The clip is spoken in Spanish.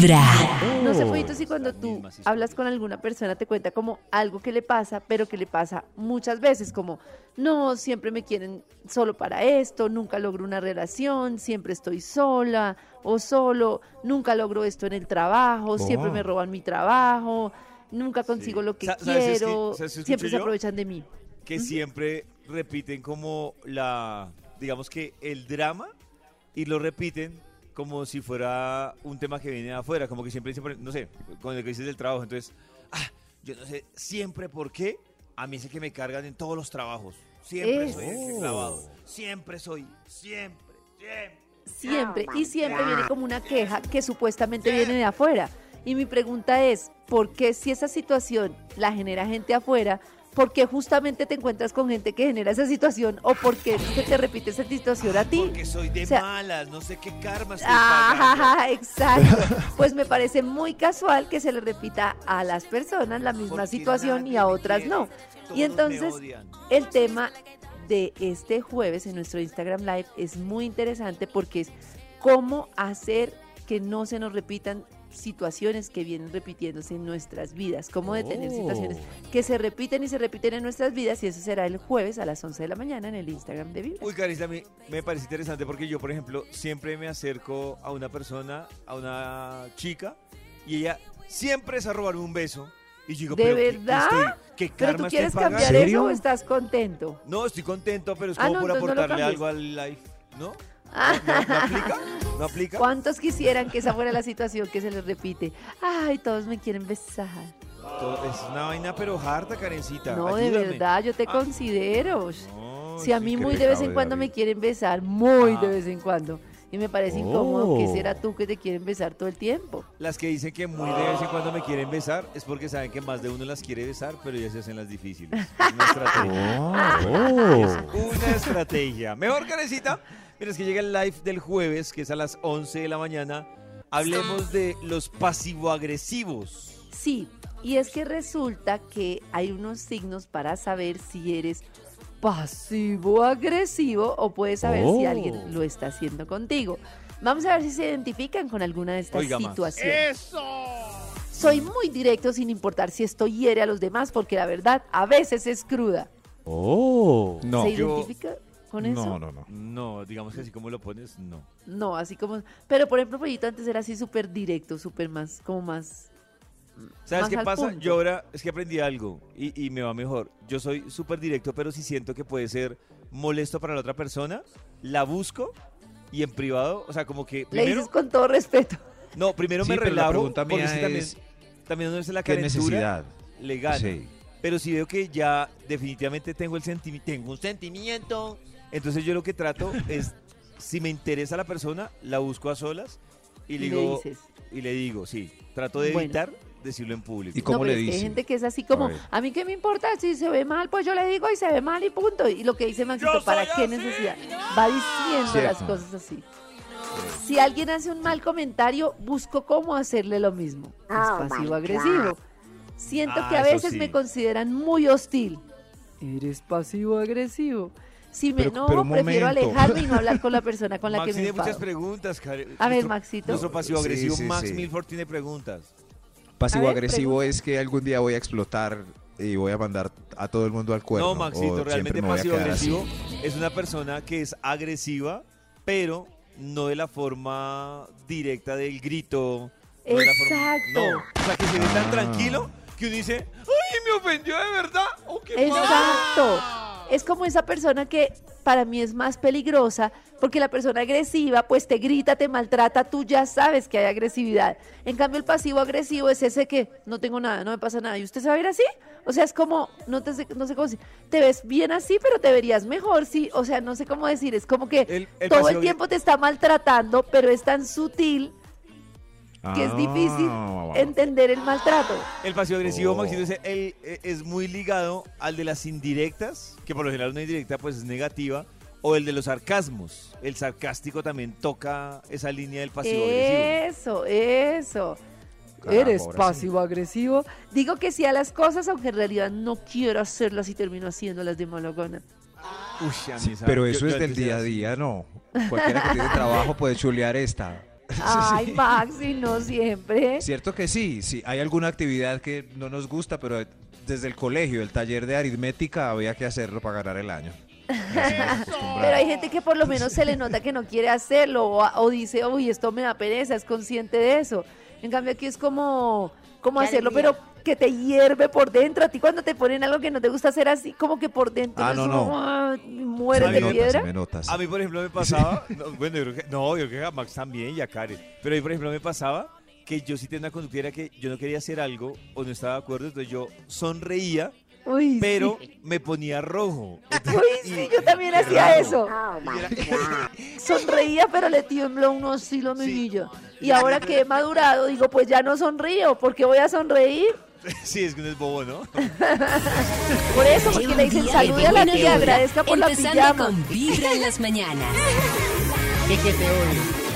Vibra. No sé. Pollito, si cuando tú hablas con alguna persona te cuenta como algo que le pasa, pero que le pasa muchas veces, como, no, siempre me quieren solo para esto, nunca logro una relación, siempre estoy sola o solo, nunca logro esto en el trabajo, siempre me roban mi trabajo, nunca consigo lo que Sa- ¿sabes qué es que- quiero, siempre se aprovechan de mí. que siempre repiten como la, digamos que el drama y lo repiten como si fuera un tema que viene de afuera, como que siempre dicen, no sé, con el que dices del trabajo, entonces, ah, yo no sé siempre por qué, a mí es el que me cargan en todos los trabajos, siempre soy el que Eso. clavado, siempre soy, siempre, siempre. Siempre, y siempre viene como una queja que supuestamente viene de afuera. Y mi pregunta es, ¿por qué si esa situación la genera gente afuera, por qué justamente te encuentras con gente que genera esa situación o por qué se te repite esa situación a ti? Porque soy de O sea, malas, no sé qué karma estoy pagando. Ah, exacto. Pues me parece muy casual que se le repita a las personas la misma Porque situación y a otras quiere, no. Y entonces el tema de este jueves en nuestro Instagram Live es muy interesante porque es cómo hacer que no se nos repitan situaciones que vienen repitiéndose en nuestras vidas, cómo detener Oh. situaciones que se repiten y se repiten en nuestras vidas y eso será el jueves a las 11 de la mañana en el Instagram de Vibra. Uy, Carista, a mí me parece interesante porque yo, por ejemplo, siempre me acerco a una persona, a una chica, y ella siempre es a robarme un beso. Y digo, ¿De ¿pero qué- verdad? ¿qué, Pero karma tú quieres cambiar eso o estás contento? No, estoy contento, pero es Ah, como no, por no aportarle cambies. algo al live, ¿no? Ah. ¿No, no- no aplica? ¿No aplica? ¿Cuántos quisieran que esa fuera la situación que se les repite? Ay, todos me quieren besar. Todo- Es una vaina pero harta, Karencita. No, de verdad, yo te Ah. considero. No, Si a mí muy de vez en cuando me quieren besar, muy Ah. de vez en cuando. Y me parece incómodo que Oh. será tú que te quieren besar todo el tiempo. Las que dicen que muy de vez en cuando me quieren besar es porque saben que más de uno las quiere besar, pero ellas se hacen las difíciles. Es una estrategia. Oh. Una estrategia. Mejor, Karencita. Mira, es que llega el live del jueves, que es a las 11 de la mañana. Hablemos de los pasivo-agresivos. Sí, y es que resulta que hay unos signos para saber si eres pasivo agresivo o puedes saber si Oh. alguien lo está haciendo contigo. Vamos a ver si se identifican con alguna de estas Oiga más. situaciones. Soy muy directo sin importar si esto hiere a los demás porque la verdad a veces es cruda. Oh. No. ¿Se yo- con eso? No, no, no. No, digamos que así como lo pones, no. No, así como... Pero por ejemplo, Pollito antes era así súper directo, súper más, como más... ¿Sabes Más qué al pasa? punto. Yo ahora es que aprendí algo y, y me va mejor. Yo soy súper directo, pero si siento que puede ser molesto para la otra persona, la busco y en privado, o sea, como que Le primero... dices con todo respeto. No, primero Sí, me relajo, pregunta porque sí también, es, también no es la ¿Qué calentura necesidad? legal. Sí. Pero si veo que ya definitivamente tengo el sentimiento, tengo un sentimiento, entonces yo lo que trato es, si me interesa la persona, la busco a solas y le digo, y le digo, sí, trato de Bueno. evitar decirlo en público. ¿Y cómo no, le pero es que dice? Hay gente que es así como, A a, mí qué me importa, si se ve mal, pues yo le digo y se ve mal y punto. Y lo que dice Maxito, ¿para qué necesidad? Va diciendo las Cierto. cosas así. Si alguien hace un mal comentario, busco cómo hacerle lo mismo. Es pasivo-agresivo. Siento Ah, que a veces sí. me consideran muy hostil. Eres pasivo-agresivo. Si me Pero- enojo, pero un prefiero momento. alejarme y no hablar con la persona con la Max que me tiene muchas preguntas, Karen. A ver, Maxito. Nuestro pasivo agresivo Sí, sí, Max sí. Milford tiene preguntas. Pasivo ver, agresivo es que algún día voy a explotar y voy a mandar a todo el mundo al cuerno. no, Maxito, realmente pasivo así. agresivo es una persona que es agresiva, pero no de la forma directa del grito. no de la forma- Exacto. no, o sea, que se ve tan Ah. tranquilo que uno dice, ¡ay, me ofendió de verdad! ¡Oh, qué Exacto. Es como esa persona que para mí es más peligrosa porque la persona agresiva pues te grita, te maltrata, tú ya sabes que hay agresividad. En cambio el pasivo agresivo es ese que no tengo nada, no me pasa nada y usted se va a ir así. O sea, es como, no, te sé, no sé cómo decir, te ves bien así, pero te verías mejor, sí. O sea, no sé cómo decir, es como que El- el todo el tiempo te está maltratando, pero es tan sutil que es difícil Ah. entender el maltrato. El pasivo agresivo, Oh. Maxito, es, el- es muy ligado al de las indirectas, que por lo general una indirecta pues es negativa, o el de los sarcasmos. El sarcástico también toca esa línea del pasivo agresivo. Eso, eso. Eres sí. pasivo agresivo. Digo que sí a las cosas, aunque en realidad no quiero hacerlas y termino haciéndolas de mala gana. Uy, esa- Pero eso yo es del día a día, no. Cualquiera que tiene trabajo puede chulear esta. Ay, Maxi, no siempre. Cierto que sí, sí, hay alguna actividad que no nos gusta, pero desde el colegio, el taller de aritmética, había que hacerlo para ganar el año. Pero hay gente que por lo menos se le nota que no quiere hacerlo o, o dice, uy, esto me da pereza, es consciente de eso. En cambio aquí es como, como Qué hacerlo, alegría. pero que te hierve por dentro. A ti cuando te ponen algo que no te gusta hacer así, como que por dentro Ah, es no, como, no. ah, mueres me de nota, piedra. me nota, sí. A mí, por ejemplo, me pasaba, no, bueno, yo creo que, no, yo creo que a Max también y a Karen, pero a mí, por ejemplo, me pasaba que yo sí tenía una conducta era que yo no quería hacer algo o no estaba de acuerdo, entonces yo sonreía, Uy, pero sí. me ponía rojo. Uy, sí, yo también hacía eso. Sonreía, pero le tembló unos sí los mejillas. Y ahora que he madurado, digo, pues ya no sonrío, porque voy a sonreír. Sí, es que no es bobo, ¿no? Por eso, porque le dicen salude de a la tía, agradezca por la Empezando pijama. con Vibra en las mañanas. Que que te odio.